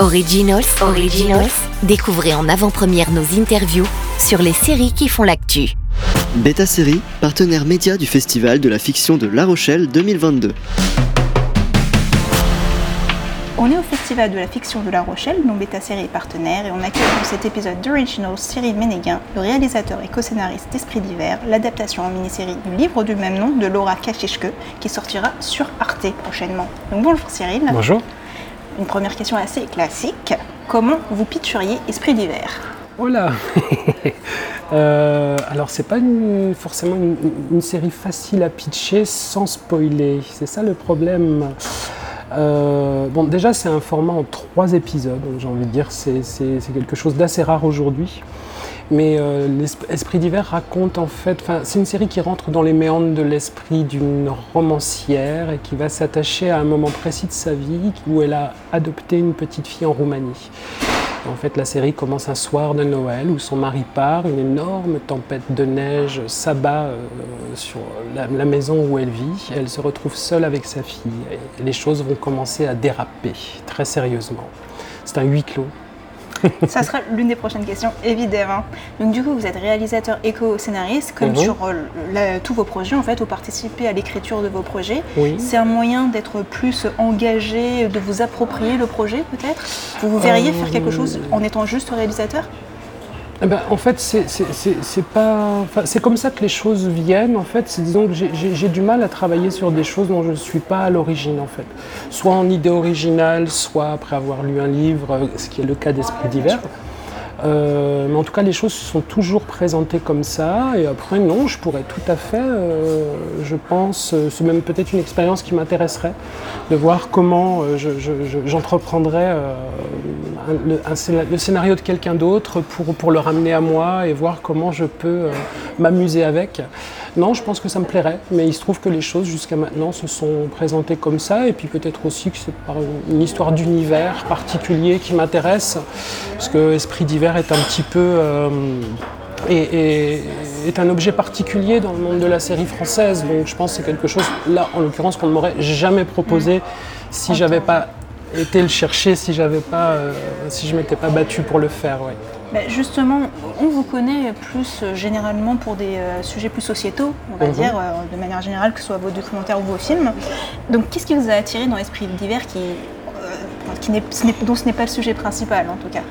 Originals, Originals, découvrez en avant-première nos interviews sur les séries qui font l'actu. Beta Série, partenaire média du Festival de la fiction de La Rochelle 2022. On est au Festival de la fiction de La Rochelle, dont Beta Série est partenaire, et on accueille dans cet épisode d'Originals Cyril Ménéguin, le réalisateur et co-scénariste d'Esprit d'hiver, l'adaptation en mini-série du livre du même nom de Laura Kachishke, qui sortira sur Arte prochainement. Donc bonjour Cyril. Bonjour. Une première question assez classique. Comment vous pitcheriez Esprit d'hiver? Oh là euh, Alors, c'est pas forcément une, série facile à pitcher sans spoiler. C'est ça le problème. Euh, bon, déjà, c'est un format en trois épisodes. J'ai envie de dire, c'est quelque chose d'assez rare aujourd'hui. Mais euh, l'Esprit d'hiver raconte en fait, c'est une série qui rentre dans les méandres de l'esprit d'une romancière et qui va s'attacher à un moment précis de sa vie où elle a adopté une petite fille en Roumanie. En fait, la série commence un soir de Noël où son mari part, une énorme tempête de neige s'abat euh, sur la, la maison où elle vit. Elle se retrouve seule avec sa fille et les choses vont commencer à déraper très sérieusement. C'est un huis clos. Ça sera l'une des prochaines questions, évidemment. Donc du coup, vous êtes réalisateur et co-scénariste, comme Mhm. sur euh, la- tous vos projets, en fait, vous participez à l'écriture de vos projets. Oui. C'est un moyen d'être plus engagé, de vous approprier le projet, peut-être? Vous vous verriez Euh, faire quelque chose en étant juste réalisateur? Eh ben, en fait, c'est- pas, c'est comme ça que les choses viennent. En fait, c'est disons que j'ai du mal à travailler sur des choses dont je ne suis pas à l'origine. En fait, soit en idée originale, soit après avoir lu un livre, euh, ce qui est le cas d'Esprit divers. Euh, mais en tout cas, les choses se sont toujours présentées comme ça. Et après, non, je pourrais tout à fait, euh, je pense, euh, c'est même peut-être une expérience qui m'intéresserait, de voir comment euh, je- je- j'entreprendrais euh, le, le scénario de quelqu'un d'autre pour, pour le ramener à moi et voir comment je peux m'amuser avec. Non, je pense que ça me plairait, mais il se trouve que les choses jusqu'à maintenant se sont présentées comme ça, et puis peut-être aussi que c'est par une histoire d'univers particulier qui m'intéresse, parce que Esprit d'hiver est un petit peu... euh, et, et- est un objet particulier dans le monde de la série française, donc je pense que c'est quelque chose, là en l'occurrence, qu'on ne m'aurait jamais proposé si j'avais pas été le chercher, si j'avais pas, euh, si je m'étais pas battu pour le faire. ouais. Ben, Justement, on vous connaît plus euh, généralement pour des euh, sujets plus sociétaux, on va Mhm. dire, euh, de manière générale, que ce soit vos documentaires ou vos films. Donc qu'est-ce qui vous a attiré dans Esprit d'hiver qui, euh, qui n'est- ce n'est- dont ce n'est pas le sujet principal en tout cas?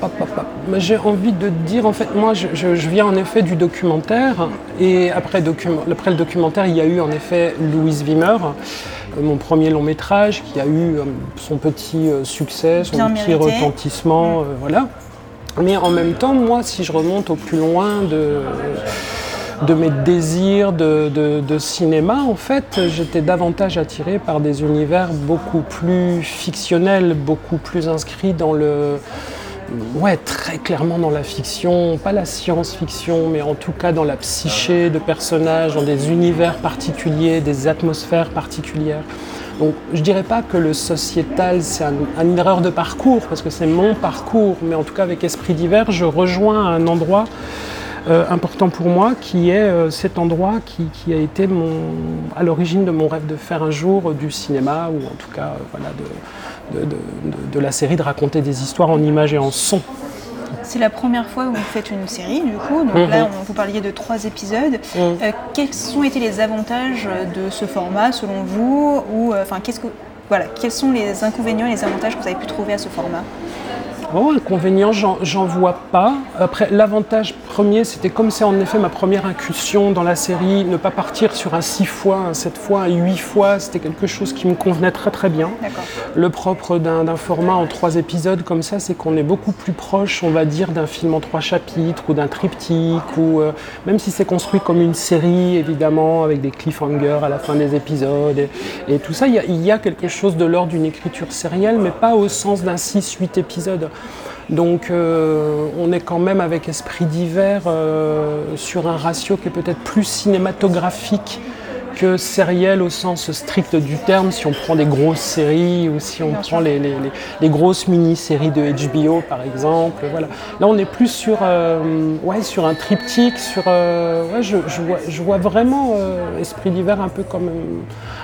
Pop, pop, pop. Mais J'ai envie de dire, en fait, moi, je, je- je viens en effet du documentaire, et après, docu- après le documentaire, il y a eu en effet Louise Wimmer, mon premier long métrage, qui a eu euh, son petit euh, succès, son Bien petit mérité. retentissement, euh, voilà. Mais en même temps, moi, si je remonte au plus loin de, de mes désirs de, de- de cinéma, en fait, j'étais davantage attiré par des univers beaucoup plus fictionnels, beaucoup plus inscrits dans le... Ouais, très clairement dans la fiction, pas la science-fiction, mais en tout cas dans la psyché de personnages, dans des univers particuliers, des atmosphères particulières. Donc je dirais pas que le sociétal c'est un- une erreur de parcours, parce que c'est mon parcours, mais en tout cas avec Esprit d'hiver, je rejoins un endroit euh, important pour moi, qui est euh, cet endroit qui, qui a été mon, à l'origine de mon rêve de faire un jour euh, du cinéma, ou en tout cas euh, voilà, de, de- de- de- de la série, de raconter des histoires en images et en son. C'est la première fois où vous faites une série, du coup. Donc Mhm. là, on, vous parliez de trois épisodes. Mhm. Euh, quels ont été les avantages de ce format, selon vous Ou euh, qu'est-ce que voilà, quels sont les inconvénients et les avantages que vous avez pu trouver à ce format Oh, inconvénient, j'en j'en vois pas. Après, l'avantage premier, c'était comme c'est en effet ma première incursion dans la série, ne pas partir sur un 6 fois, un 7 fois, un 8 fois, c'était quelque chose qui me convenait très très bien. Le propre d'un format en trois épisodes comme ça, c'est qu'on est beaucoup plus proche, on va dire, d'un film en trois chapitres ou d'un triptyque, ou euh, même si c'est construit comme une série, évidemment, avec des cliffhangers à la fin des épisodes et, et tout ça, il y, y a quelque chose de l'ordre d'une écriture sérielle, mais pas au sens d'un 6-8 épisodes. Donc euh, on est quand même avec Esprit d'hiver euh, sur un ratio qui est peut-être plus cinématographique que sériel au sens strict du terme, si on prend des grosses séries ou si on Bien prend les, les- les- les grosses mini-séries de HBO par exemple. Voilà. Là on est plus sur, euh, ouais, sur un triptyque, sur, ouais, je, je vois, je vois vraiment Esprit d'hiver un peu comme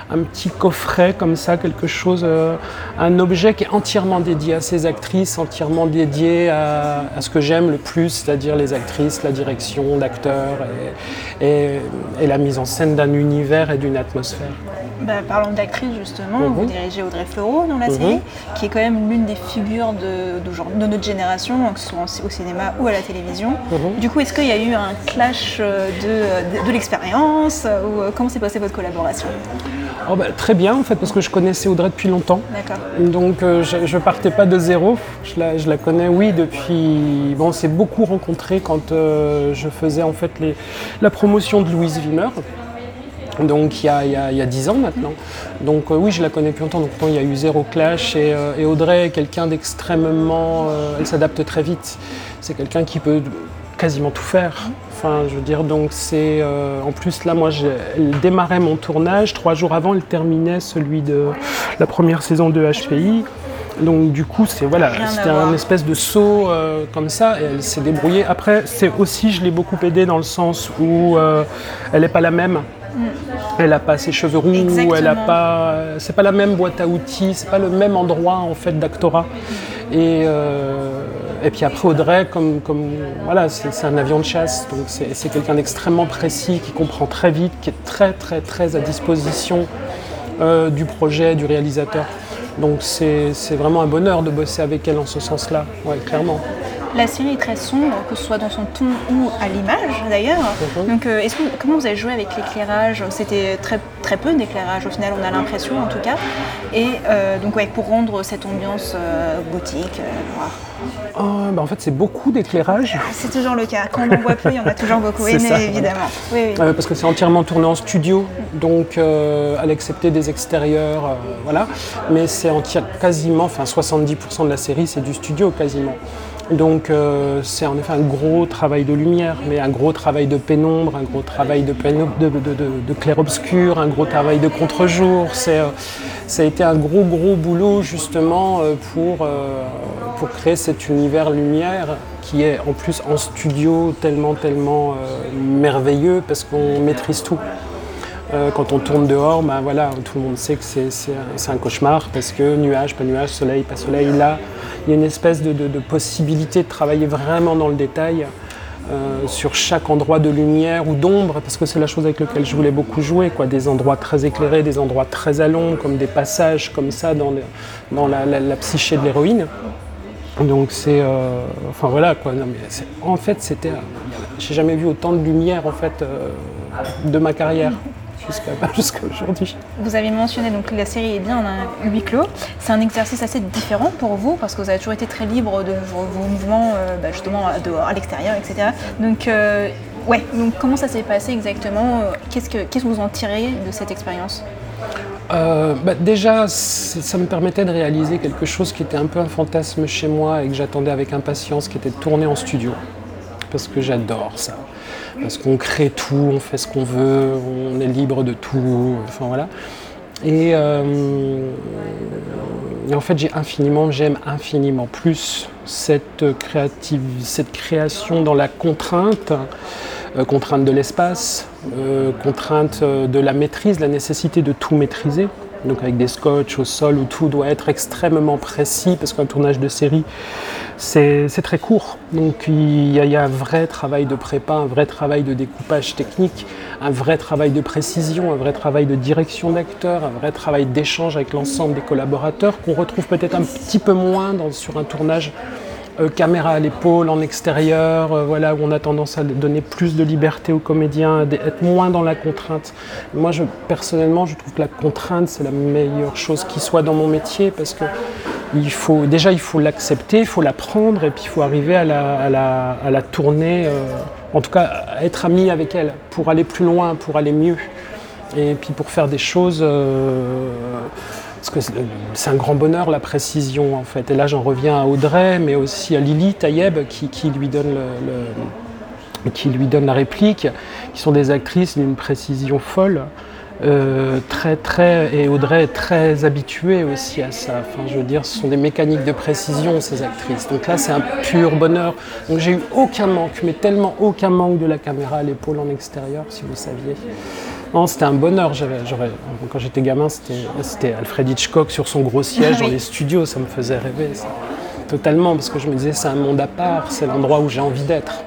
un petit coffret comme ça, quelque chose, euh, un objet qui est entièrement dédié à ces actrices, entièrement dédié à, ce que j'aime le plus, c'est-à-dire les actrices, la direction d'acteurs et, la mise en scène d'un univers et d'une atmosphère. Bah, parlons d'actrice justement, vous mhm. dirigez Audrey Fleurot dans la série, mhm. qui est quand même l'une des figures de, de, notre génération, que ce soit au cinéma ou à la télévision. Mhm. Du coup, est-ce qu'il y a eu un clash euh, de, de, l'expérience ou euh, comment s'est passée votre collaboration? Oh bah, Très bien en fait, parce que je connaissais Audrey depuis longtemps. Donc euh, je, ne partais pas de zéro, je la, je la connais oui depuis... Bon, on s'est beaucoup rencontrés quand je faisais en fait les, la promotion de Louise Wimmer donc il y, a, il, 10 ans maintenant. Donc euh, oui, je la connais plus longtemps, donc il y a eu zéro clash. Et, euh, Audrey est quelqu'un d'extrêmement... Euh, elle s'adapte très vite. C'est quelqu'un qui peut quasiment tout faire. Enfin, je veux dire, donc c'est... en plus, là, moi, elle démarrait mon tournage. Trois jours avant, elle terminait celui de la première saison de HPI. Donc du coup, c'est voilà, c'était un espèce de saut comme ça, et elle s'est débrouillée. Après, c'est aussi, je l'ai beaucoup aidée dans le sens où elle n'est pas la même. Elle n'a pas ses cheveux roux, elle n'a pas. C'est pas la même boîte à outils, c'est pas le même endroit en fait d'actorat. Et, euh, et puis après Audrey, comme voilà, c'est un avion de chasse, donc c'est quelqu'un d'extrêmement précis, qui comprend très vite, qui est très très très à disposition euh, du projet, du réalisateur. Donc c'est vraiment un bonheur de bosser avec elle en ce sens-là, ouais, clairement. La série est très sombre, que ce soit dans son ton ou à l'image d'ailleurs. Mhm. Donc, euh, comment vous avez joué avec l'éclairage? C'était très, très peu d'éclairage au final, on a l'impression en tout cas. Et euh, donc, ouais, pour rendre cette ambiance euh, gothique, noire. Oh, bah, en fait, c'est beaucoup d'éclairage. Ah, c'est toujours le cas. Quand on en voit plus, il y en a toujours beaucoup. Oui, évidemment. parce que c'est entièrement tourné en studio, donc à l'excepté des extérieurs, voilà. Mais c'est quasiment, enfin 70% de la série, c'est du studio quasiment. Donc euh, c'est en effet un gros travail de lumière, mais un gros travail de pénombre, un gros travail de, clair-obscur, un gros travail de contre-jour. Euh, ça a été un gros gros boulot justement euh, pour, pour créer cet univers lumière qui est en plus en studio tellement tellement merveilleux parce qu'on maîtrise tout. Quand on tourne dehors, ben voilà, tout le monde sait que c'est un cauchemar parce que nuage, pas nuage, soleil, pas soleil, là, il y a une espèce de, possibilité de travailler vraiment dans le détail. Euh, sur chaque endroit de lumière ou d'ombre, parce que c'est la chose avec laquelle je voulais beaucoup jouer, quoi. des endroits très éclairés, des endroits très à comme des passages comme ça dans, la, psyché de l'héroïne. Donc c'est, euh, enfin voilà quoi. en fait, c'était, j'ai jamais vu autant de lumière en fait euh, de ma carrière jusqu'à aujourd'hui. Vous avez mentionné donc la série est bien en un huis clos. C'est un exercice assez différent pour vous parce que vous avez toujours été très libre de vos, mouvements euh, bah, justement dehors, à l'extérieur, etc. Donc euh, ouais, donc comment ça s'est passé exactement Qu'est-ce que qu'est-ce que vous en tirez de cette expérience? Euh, bah, déjà, ça me permettait de réaliser quelque chose qui était un peu un fantasme chez moi et que j'attendais avec impatience, qui était de tourner en studio. Parce que j'adore ça parce qu'on crée tout, on fait ce qu'on veut, on est libre de tout, enfin voilà. Et, euh, en fait, j'ai infiniment, j'aime infiniment plus cette, créative, cette création dans la contrainte, euh, contrainte de l'espace, euh, contrainte de la maîtrise, la nécessité de tout maîtriser donc avec des scotch au sol où tout doit être extrêmement précis parce qu'un tournage de série c'est très court. Donc il y, a, un vrai travail de prépa, un vrai travail de découpage technique, un vrai travail de précision, un vrai travail de direction d'acteur, un vrai travail d'échange avec l'ensemble des collaborateurs qu'on retrouve peut-être un petit peu moins sur un tournage euh, caméra à l'épaule, en extérieur, euh, voilà, où on a tendance à donner plus de liberté aux comédiens, être moins dans la contrainte. Moi, je, personnellement, je trouve que la contrainte, c'est la meilleure chose qui soit dans mon métier, parce que il faut, déjà, il faut l'accepter, il faut l'apprendre, et puis il faut arriver à la, à la, tourner, euh, en tout cas, à être ami avec elle, pour aller plus loin, pour aller mieux, et puis pour faire des choses parce que c'est un grand bonheur la précision en fait. Et là j'en reviens à Audrey, mais aussi à Lily Tayeb qui, lui donne qui lui donne la réplique, qui sont des actrices d'une précision folle. Euh, très très et Audrey est très habituée aussi à ça. Enfin, je veux dire, ce sont des mécaniques de précision ces actrices. Donc là, c'est un pur bonheur. Donc j'ai eu aucun manque, mais tellement aucun manque de la caméra à l'épaule en extérieur, si vous saviez. Non, c'était un bonheur. Quand j'étais gamin, c'était, Alfred Hitchcock sur son gros siège dans Oui. les studios. Ça me faisait rêver. ça. Totalement, parce que je me disais, c'est un monde à part. C'est l'endroit où j'ai envie d'être.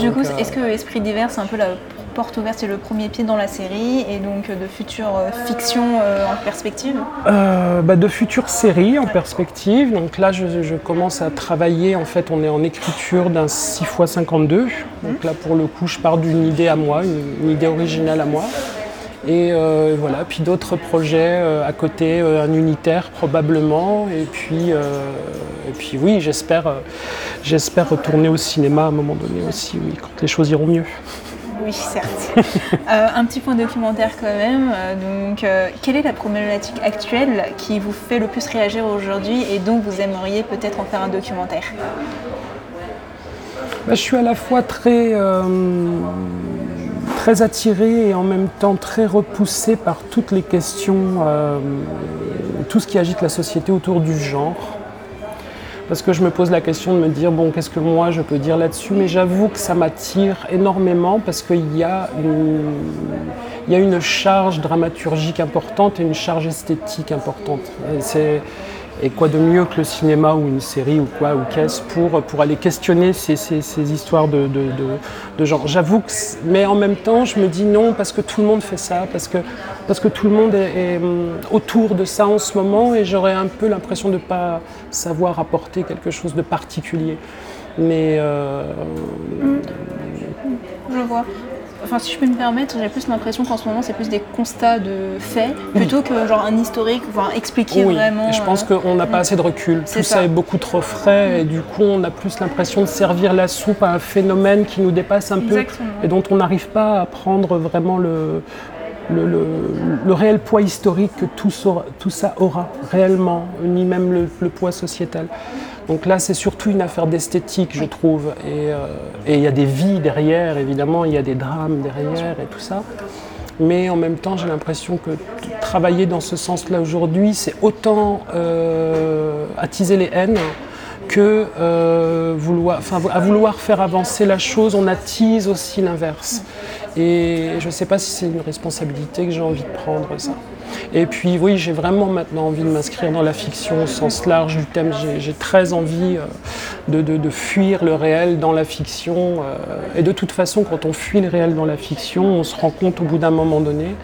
Du coup, Donc, euh, est-ce que Esprit d'hiver, c'est un peu la porte ouverte, c'est le premier pied dans la série et donc euh, de futures euh, fictions euh, en perspective bah, de futures séries en perspective. Donc là, je, je commence à travailler. En fait, on est en écriture d'un 6x52. Donc là, pour le coup, je pars d'une idée à moi, une, une idée originale à moi. Et euh, voilà, puis d'autres projets euh, à côté, euh, un unitaire probablement. Et puis, et puis oui, j'espère, j'espère retourner au cinéma à un moment donné aussi, oui, quand les choses iront mieux. Oui, certes. Euh, un petit point documentaire quand même. Euh, donc, euh, quelle est la problématique actuelle qui vous fait le plus réagir aujourd'hui et dont vous aimeriez peut-être en faire un documentaire? Bah, je suis à la fois très, euh, très attiré et en même temps très repoussé par toutes les questions, tout ce qui agite la société autour du genre. Parce que je me pose la question de me dire, bon, qu'est-ce que moi je peux dire là-dessus? Mais j'avoue que ça m'attire énormément parce qu'il y, a une- charge dramaturgique importante et une charge esthétique importante. Et quoi de mieux que le cinéma ou une série ou quoi, ou qu'est-ce, pour, pour aller questionner ces, ces- ces histoires de, de, de- genre. J'avoue que. Mais en même temps, je me dis non, parce que tout le monde fait ça, parce que, parce que tout le monde est, hum, autour de ça en ce moment, et j'aurais un peu l'impression de ne pas savoir apporter quelque chose de particulier. Mais. euh, Je vois. Enfin, si je peux me permettre, j'ai plus l'impression qu'en ce moment, c'est plus des constats de faits plutôt que genre un historique, enfin expliquer Oui, vraiment. je pense euh, qu'on n'a pas assez de recul. Tout ça. ça. est beaucoup trop frais et du coup on a plus l'impression de servir la soupe à un phénomène qui nous dépasse un peu et dont on n'arrive pas à prendre vraiment le, le, le- le réel poids historique que tout, ça aura réellement, ni même le, le poids sociétal. Donc là, c'est surtout une affaire d'esthétique, je trouve. Et euh, et il y a des vies derrière, évidemment, il y a des drames derrière et tout ça. Mais en même temps, j'ai l'impression que travailler dans ce sens-là aujourd'hui, c'est autant euh, attiser les haines que euh, vouloir, à vouloir faire avancer la chose, on attise aussi l'inverse. Et je ne sais pas si c'est une responsabilité que j'ai envie de prendre, ça. Et puis oui, j'ai vraiment maintenant envie de m'inscrire dans la fiction au sens large du thème. J'ai- très envie euh, de, de- de fuir le réel dans la fiction. euh, et de toute façon, quand on fuit le réel dans la fiction, on se rend compte au bout d'un moment donné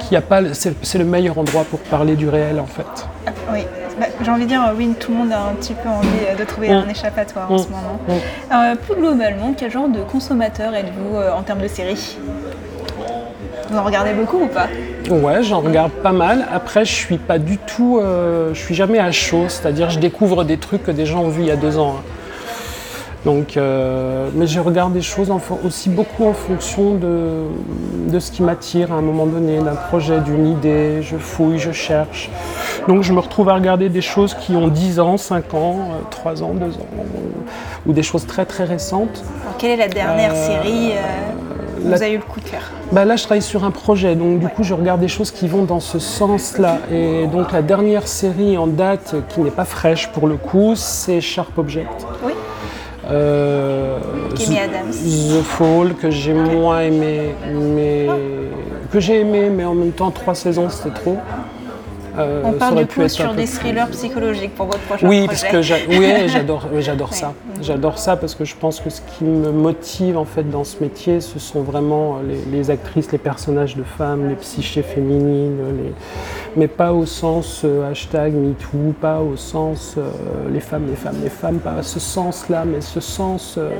qu'il n'y a pas, c'est le meilleur endroit pour parler du réel en fait. Oui, Bah, j'ai envie de dire, oui, tout le monde a un petit peu envie euh, de trouver Mm. un échappatoire en Mm. ce moment. Mm. Euh, plus globalement, quel genre de consommateur êtes-vous euh, en termes de séries? Vous en regardez beaucoup ou pas Ouais, j'en regarde pas mal. Après, je suis pas du tout, euh, je suis jamais à chaud, c'est-à-dire je découvre des trucs que des gens ont vus il y a deux ans. hein. Donc, euh, mais je regarde des choses en aussi beaucoup en fonction de, de ce qui m'attire à un moment donné, d'un projet, d'une idée. Je fouille, je cherche. Donc, je me retrouve à regarder des choses qui ont 10 ans, 5 ans, euh, 3 ans, 2 ans, ou, ou des choses très très récentes. Alors, Quelle est la dernière Euh, série euh, où la- vous avez eu le coup de cœur Bah là, je travaille sur un projet, donc du coup, je regarde des choses qui vont dans ce sens-là. Et donc, la dernière série en date, qui n'est pas fraîche pour le coup, c'est Sharp Object. Oui. Euh, The- Adams. The Fall, que j'ai moins aimé, mais que j'ai aimé, mais en même temps, trois saisons, c'était trop. Euh, On aurait du coup sur des plus- thrillers psychologiques pour votre prochain oui, projet. parce que oui, j'adore, j'adore ça. J'adore ça parce que je pense que ce qui me motive en fait dans ce métier, ce sont vraiment les, les actrices, les personnages de femmes, les psychés féminines, les- mais pas au sens euh, hashtag MeToo, pas au sens euh, les femmes, les femmes, les femmes, pas ce sens-là, mais ce sens. euh,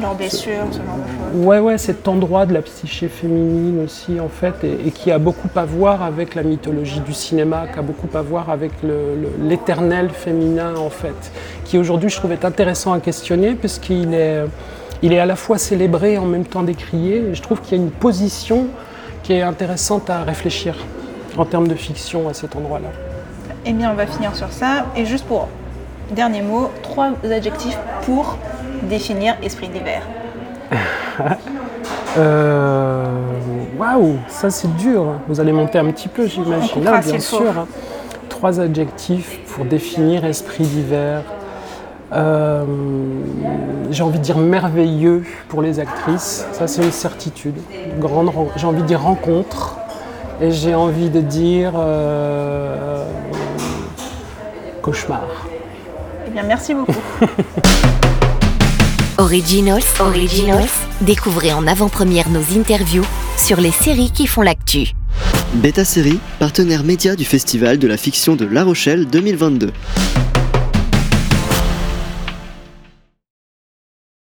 Leurs blessures, ce genre de choses. Ouais, ouais, cet endroit de la psyché féminine aussi, en fait, et, et qui a beaucoup à voir avec la mythologie du cinéma, a beaucoup à voir avec le- le- l'éternel féminin, en fait, qui aujourd'hui, je trouve, est intéressant à questionner, parce qu'il est, il est à la fois célébré et en même temps décrié, et je trouve qu'il y a une position qui est intéressante à réfléchir en termes de fiction à cet endroit-là. Eh bien, on va finir sur ça. Et juste pour dernier mot, trois adjectifs pour définir Esprit d'hiver. Euh, Waouh, ça c'est dur. Vous allez monter un petit peu, j'imagine. Ah, bien sûr. hein. Trois adjectifs pour définir esprit d'hiver. Euh, j'ai envie de dire merveilleux pour les actrices, ça c'est une certitude. Grande, j'ai envie de dire rencontre et j'ai envie de dire euh, cauchemar. Eh bien, merci beaucoup. Originals, Originals, découvrez en avant-première nos interviews sur les séries qui font l'actu. Beta Série, partenaire média du Festival de la fiction de La Rochelle 2022.